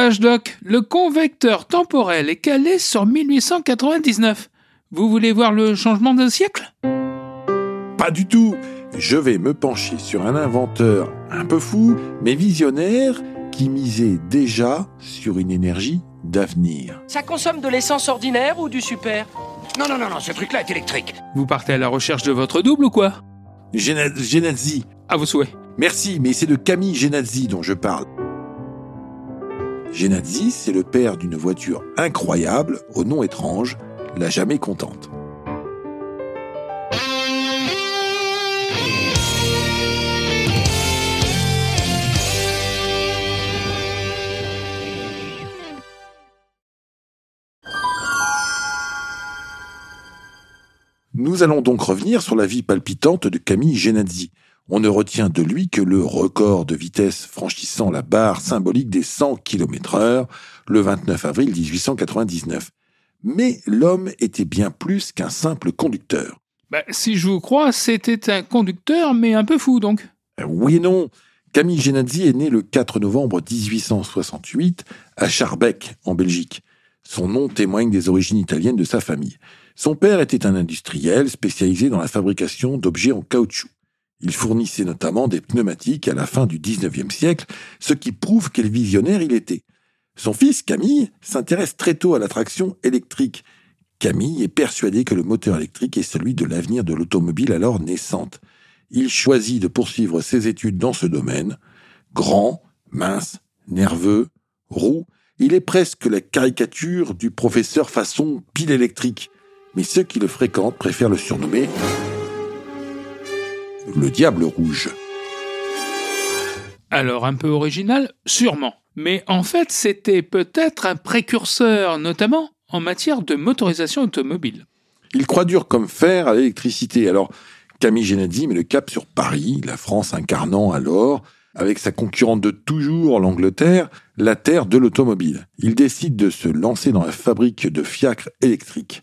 dommage, Doc. Le convecteur temporel est calé sur 1899. Vous voulez voir le changement d'un siècle? Pas du tout. Je vais me pencher sur un inventeur un peu fou, mais visionnaire, qui misait déjà sur une énergie d'avenir. Ça consomme de l'essence ordinaire ou du super? Non, non, non, non, ce truc-là est électrique. Vous partez à la recherche de votre double ou quoi? Gena- Genazzi. À vos souhaits. Merci, mais c'est de Camille Genazzi dont je parle. Genazzi, c'est le père d'une voiture incroyable, au nom étrange, la jamais contente. Nous allons donc revenir sur la vie palpitante de Camille Genazzi. On ne retient de lui que le record de vitesse franchissant la barre symbolique des 100 km heure le 29 avril 1899. Mais l'homme était bien plus qu'un simple conducteur. Bah, si je vous crois, c'était un conducteur, mais un peu fou donc. Euh, Oui et non. Camille Genazzi est né le 4 novembre 1868 à Schaerbeek, en Belgique. Son nom témoigne des origines italiennes de sa famille. Son père était un industriel spécialisé dans la fabrication d'objets en caoutchouc. Il fournissait notamment des pneumatiques à la fin du 19e siècle, ce qui prouve quel visionnaire il était. Son fils, Camille, s'intéresse très tôt à la traction électrique. Camille est persuadé que le moteur électrique est celui de l'avenir de l'automobile alors naissante. Il choisit de poursuivre ses études dans ce domaine. Grand, mince, nerveux, roux, il est presque la caricature du professeur façon pile électrique. Mais ceux qui le fréquentent préfèrent le surnommer le diable rouge. Alors un peu original, sûrement. Mais en fait, c'était peut-être un précurseur, notamment en matière de motorisation automobile. Il croit dur comme fer à l'électricité. Alors, Camille Genazzi met le cap sur Paris, la France incarnant alors, avec sa concurrente de toujours, l'Angleterre, la terre de l'automobile. Il décide de se lancer dans la fabrique de fiacres électriques.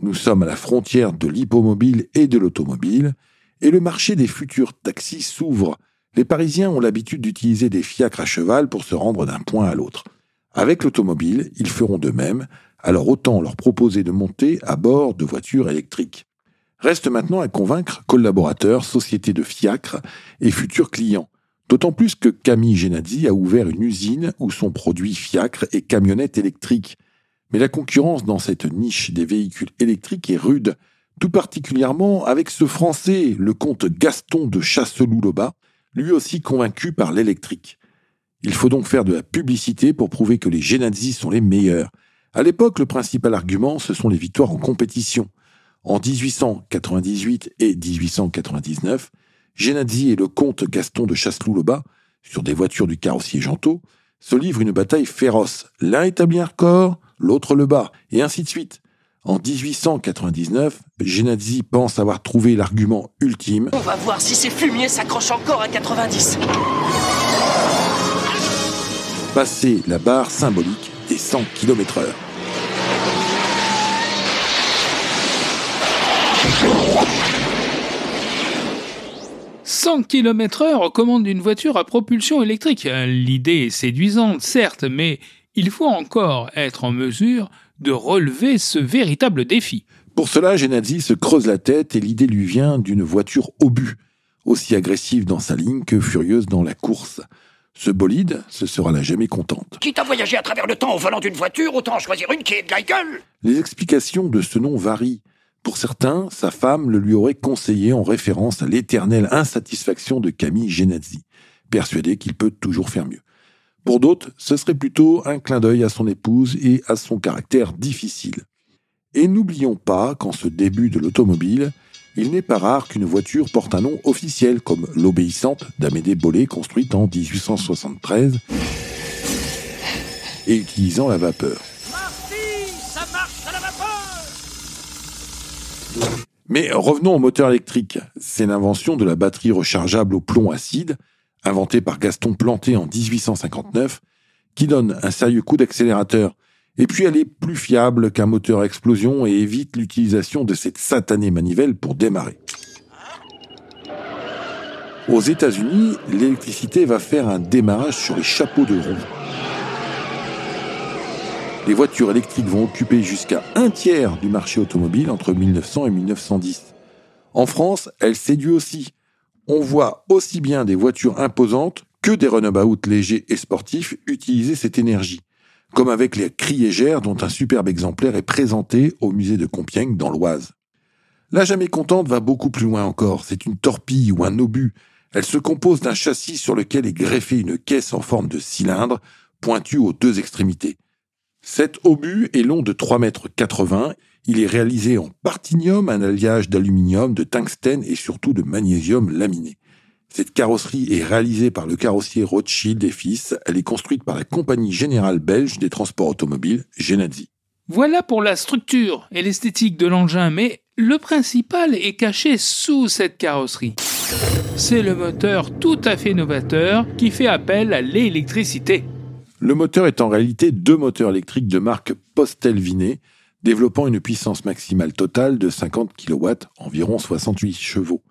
Nous sommes à la frontière de l'hippomobile et de l'automobile, et le marché des futurs taxis s'ouvre. Les Parisiens ont l'habitude d'utiliser des fiacres à cheval pour se rendre d'un point à l'autre. Avec l'automobile, ils feront de même, alors autant leur proposer de monter à bord de voitures électriques. Reste maintenant à convaincre collaborateurs, sociétés de fiacres et futurs clients. D'autant plus que Camille Genazzi a ouvert une usine où sont produits fiacres et camionnettes électriques. Mais la concurrence dans cette niche des véhicules électriques est rude, tout particulièrement avec ce Français, le comte Gaston de Chasseloup-Loba, lui aussi convaincu par l'électrique. Il faut donc faire de la publicité pour prouver que les Genazzi sont les meilleurs. À l'époque, le principal argument, ce sont les victoires en compétition. En 1898 et 1899, Genazzi et le comte Gaston de Chasseloup-Loba, sur des voitures du carrossier Gentot, se livrent une bataille féroce. L'un établit un record, l'autre le bat, et ainsi de suite. En 1899, Genazzi pense avoir trouvé l'argument ultime. On va voir si ces fumiers s'accrochent encore à 90. passer la barre symbolique des 100 km heure. « 100 km/h aux commandes d'une voiture à propulsion électrique. L'idée est séduisante, certes, mais il faut encore être en mesure de relever ce véritable défi. Pour cela, Genazzi se creuse la tête et l'idée lui vient d'une voiture obus, aussi agressive dans sa ligne que furieuse dans la course. Ce bolide, ce sera la jamais contente. Quitte à voyager à travers le temps au volant d'une voiture, autant en choisir une qui est de la gueule? Les explications de ce nom varient. Pour certains, sa femme le lui aurait conseillé en référence à l'éternelle insatisfaction de Camille Genazzi, persuadé qu'il peut toujours faire mieux. Pour d'autres, ce serait plutôt un clin d'œil à son épouse et à son caractère difficile. Et n'oublions pas qu'en ce début de l'automobile, il n'est pas rare qu'une voiture porte un nom officiel comme l'obéissante d'Amédée Bollé construite en 1873 et utilisant la vapeur. La vapeur Mais revenons au moteur électrique. C'est l'invention de la batterie rechargeable au plomb acide, inventée par Gaston Planté en 1859, qui donne un sérieux coup d'accélérateur. Et puis elle est plus fiable qu'un moteur à explosion et évite l'utilisation de cette satanée manivelle pour démarrer. Aux États-Unis, l'électricité va faire un démarrage sur les chapeaux de roue. Les voitures électriques vont occuper jusqu'à un tiers du marché automobile entre 1900 et 1910. En France, elle séduit aussi. On voit aussi bien des voitures imposantes que des runabouts légers et sportifs utiliser cette énergie, comme avec les Criégères dont un superbe exemplaire est présenté au musée de Compiègne dans l'Oise. La jamais contente va beaucoup plus loin encore, c'est une torpille ou un obus. Elle se compose d'un châssis sur lequel est greffée une caisse en forme de cylindre, pointue aux deux extrémités. Cet obus est long de 3,80 mètres. Il est réalisé en partinium, un alliage d'aluminium, de tungstène et surtout de magnésium laminé. Cette carrosserie est réalisée par le carrossier Rothschild et Fils. Elle est construite par la compagnie générale belge des transports automobiles, Genadzi. Voilà pour la structure et l'esthétique de l'engin, mais le principal est caché sous cette carrosserie. C'est le moteur tout à fait novateur qui fait appel à l'électricité. Le moteur est en réalité deux moteurs électriques de marque Postel-Vinet, développant une puissance maximale totale de 50 kW, environ 68 chevaux.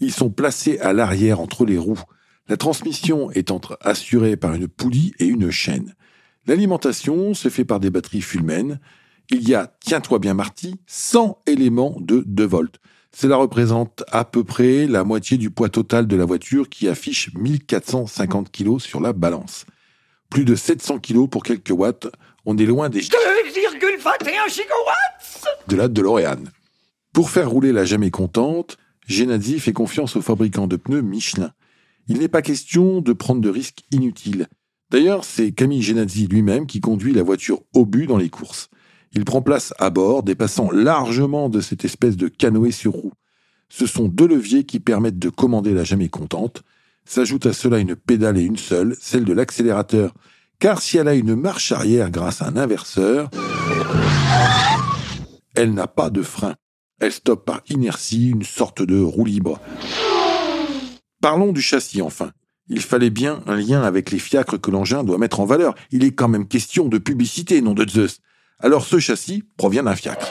Ils sont placés à l'arrière entre les roues, la transmission étant assurée par une poulie et une chaîne. L'alimentation se fait par des batteries Fulmen. Il y a, tiens-toi bien Marty, 100 éléments de 2 volts. Cela représente à peu près la moitié du poids total de la voiture qui affiche 1450 kg sur la balance plus de 700 kg pour quelques watts. On est loin des 2,21 gigawatts de la DeLorean. Pour faire rouler la jamais contente, Genadzi fait confiance au fabricant de pneus Michelin. Il n'est pas question de prendre de risques inutiles. D'ailleurs, c'est Camille Genadzi lui-même qui conduit la voiture au but dans les courses. Il prend place à bord, dépassant largement de cette espèce de canoë sur roue. Ce sont deux leviers qui permettent de commander la jamais contente. S'ajoute à cela une pédale et une seule, celle de l'accélérateur, car si elle a une marche arrière grâce à un inverseur, elle n'a pas de frein. Elle stoppe par inertie, une sorte de roue libre. Parlons du châssis enfin. Il fallait bien un lien avec les fiacres que l'engin doit mettre en valeur. Il est quand même question de publicité, nom de Zeus. Alors ce châssis provient d'un fiacre.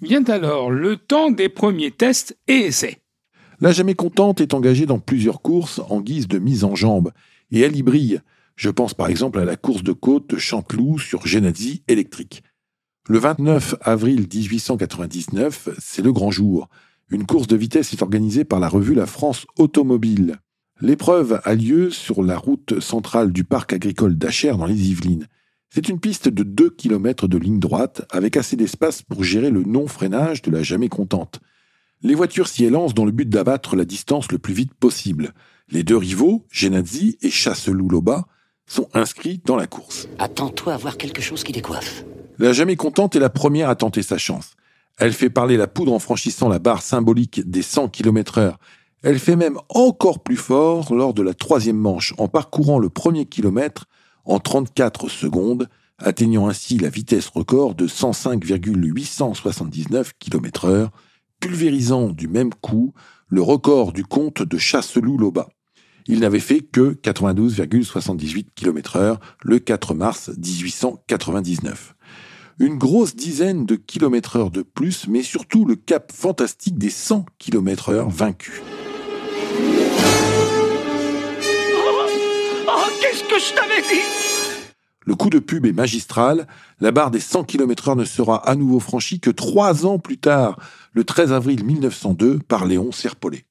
Vient alors le temps des premiers tests et essais. La Jamais Contente est engagée dans plusieurs courses en guise de mise en jambe, et elle y brille. Je pense par exemple à la course de côte de Chanteloup sur Genadzi électrique. Le 29 avril 1899, c'est le grand jour. Une course de vitesse est organisée par la revue La France Automobile. L'épreuve a lieu sur la route centrale du parc agricole d'Acher dans les Yvelines. C'est une piste de 2 km de ligne droite avec assez d'espace pour gérer le non-freinage de la jamais contente. Les voitures s'y élancent dans le but d'abattre la distance le plus vite possible. Les deux rivaux, Genadzi et Chasseloup-Loba, sont inscrits dans la course. Attends-toi à voir quelque chose qui décoiffe. La jamais contente est la première à tenter sa chance. Elle fait parler la poudre en franchissant la barre symbolique des 100 km heure. Elle fait même encore plus fort lors de la troisième manche en parcourant le premier kilomètre en 34 secondes, atteignant ainsi la vitesse record de 105,879 km heure, pulvérisant du même coup le record du comte de Chasseloup-Loba. Il n'avait fait que 92,78 km heure le 4 mars 1899. Une grosse dizaine de kilomètres heure de plus, mais surtout le cap fantastique des 100 km heure vaincus. je t'avais dit? Le coup de pub est magistral. La barre des 100 km/h ne sera à nouveau franchie que trois ans plus tard, le 13 avril 1902, par Léon Serpollet.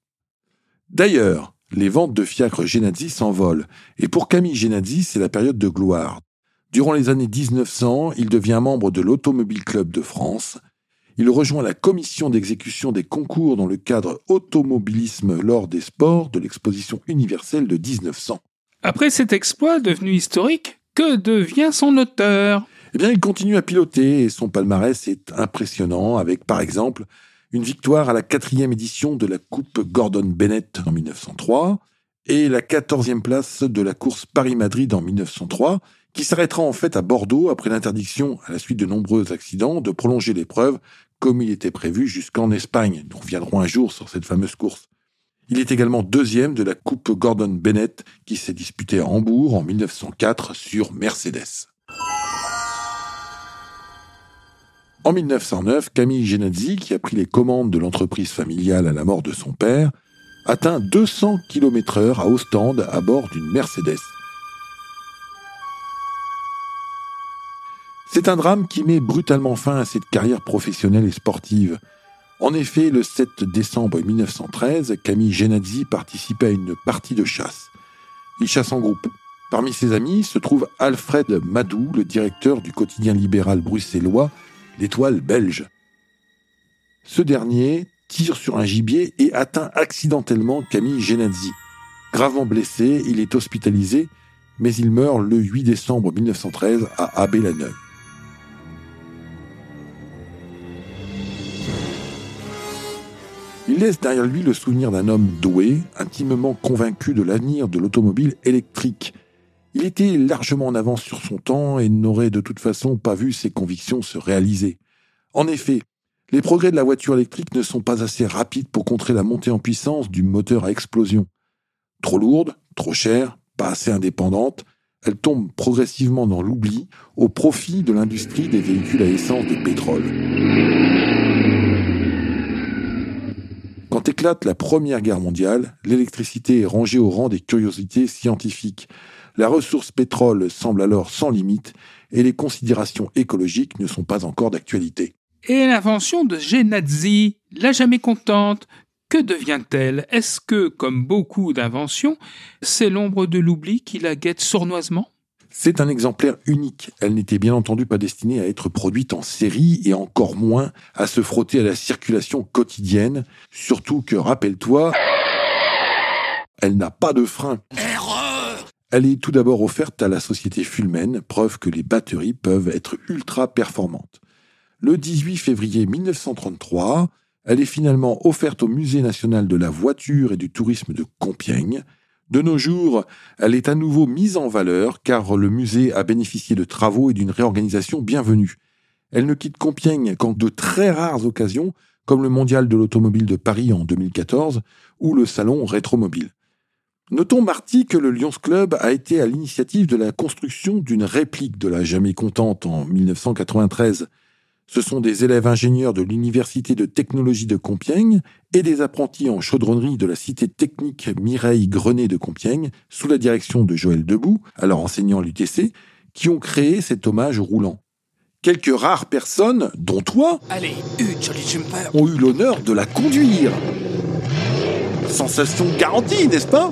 D'ailleurs, les ventes de fiacres Genadzi s'envolent, et pour Camille Genadzi, c'est la période de gloire. Durant les années 1900, il devient membre de l'Automobile Club de France. Il rejoint la commission d'exécution des concours dans le cadre automobilisme lors des sports de l'exposition universelle de 1900. Après cet exploit devenu historique, que devient son auteur? Eh bien, il continue à piloter et son palmarès est impressionnant avec, par exemple, une victoire à la quatrième édition de la Coupe Gordon Bennett en 1903 et la quatorzième place de la course Paris-Madrid en 1903, qui s'arrêtera en fait à Bordeaux après l'interdiction, à la suite de nombreux accidents, de prolonger l'épreuve comme il était prévu jusqu'en Espagne. Nous reviendrons un jour sur cette fameuse course. Il est également deuxième de la Coupe Gordon Bennett qui s'est disputée à Hambourg en 1904 sur Mercedes. En 1909, Camille Genazzi, qui a pris les commandes de l'entreprise familiale à la mort de son père, atteint 200 km/h à Ostende à bord d'une Mercedes. C'est un drame qui met brutalement fin à cette carrière professionnelle et sportive. En effet, le 7 décembre 1913, Camille Genazzi participait à une partie de chasse. Il chasse en groupe. Parmi ses amis se trouve Alfred Madou, le directeur du quotidien libéral bruxellois L'Étoile belge. Ce dernier tire sur un gibier et atteint accidentellement Camille Genazzi. Gravement blessé, il est hospitalisé, mais il meurt le 8 décembre 1913 à Abbé-la-Neuve. Il laisse derrière lui le souvenir d'un homme doué, intimement convaincu de l'avenir de l'automobile électrique. Il était largement en avance sur son temps et n'aurait de toute façon pas vu ses convictions se réaliser. En effet, les progrès de la voiture électrique ne sont pas assez rapides pour contrer la montée en puissance du moteur à explosion. Trop lourde, trop chère, pas assez indépendante, elle tombe progressivement dans l'oubli au profit de l'industrie des véhicules à essence de pétrole. Quand éclate la Première Guerre mondiale, l'électricité est rangée au rang des curiosités scientifiques. La ressource pétrole semble alors sans limite et les considérations écologiques ne sont pas encore d'actualité. Et l'invention de Genazzi, la jamais contente, que devient-elle? Est-ce que, comme beaucoup d'inventions, c'est l'ombre de l'oubli qui la guette sournoisement? C'est un exemplaire unique. Elle n'était bien entendu pas destinée à être produite en série et encore moins à se frotter à la circulation quotidienne, surtout que, rappelle-toi, elle n'a pas de frein. Erreur Elle est tout d'abord offerte à la société Fulmen, preuve que les batteries peuvent être ultra performantes. Le 18 février 1933, elle est finalement offerte au Musée national de la voiture et du tourisme de Compiègne, de nos jours, elle est à nouveau mise en valeur car le musée a bénéficié de travaux et d'une réorganisation bienvenue. Elle ne quitte Compiègne qu'en de très rares occasions, comme le Mondial de l'automobile de Paris en 2014 ou le Salon Rétromobile. Notons, Marty, que le Lions Club a été à l'initiative de la construction d'une réplique de la Jamais Contente en 1993. Ce sont des élèves ingénieurs de l'Université de technologie de Compiègne et des apprentis en chaudronnerie de la cité technique Mireille Grenet de Compiègne, sous la direction de Joël Debout, alors enseignant à l'UTC, qui ont créé cet hommage roulant. Quelques rares personnes, dont toi, Allez, une jolie jumper. ont eu l'honneur de la conduire. Sensation garantie, n'est-ce pas?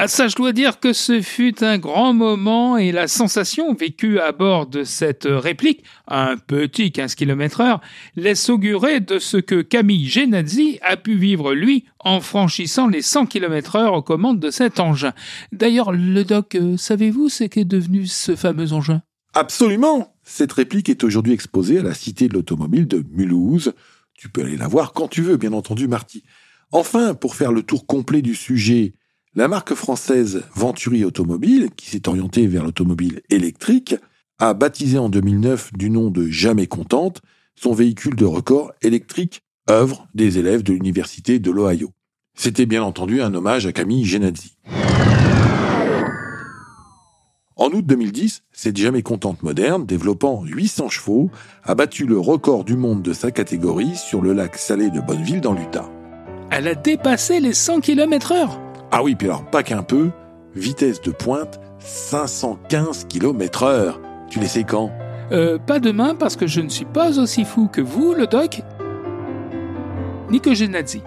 À ça, je dois dire que ce fut un grand moment et la sensation vécue à bord de cette réplique, un petit 15 km heure, laisse augurer de ce que Camille Genazzi a pu vivre lui en franchissant les 100 km heure aux commandes de cet engin. D'ailleurs, le doc, euh, savez-vous ce qu'est devenu ce fameux engin? Absolument Cette réplique est aujourd'hui exposée à la Cité de l'Automobile de Mulhouse. Tu peux aller la voir quand tu veux, bien entendu, Marty. Enfin, pour faire le tour complet du sujet, la marque française Venturi Automobile, qui s'est orientée vers l'automobile électrique, a baptisé en 2009 du nom de Jamais Contente son véhicule de record électrique œuvre des élèves de l'Université de l'Ohio. C'était bien entendu un hommage à Camille Genazzi. En août 2010, cette Jamais Contente moderne, développant 800 chevaux, a battu le record du monde de sa catégorie sur le lac salé de Bonneville dans l'Utah. Elle a dépassé les 100 km heure. Ah oui, puis alors pas qu'un peu, vitesse de pointe 515 km heure. Tu les sais quand? Euh, pas demain parce que je ne suis pas aussi fou que vous, le doc, ni que Genazzi.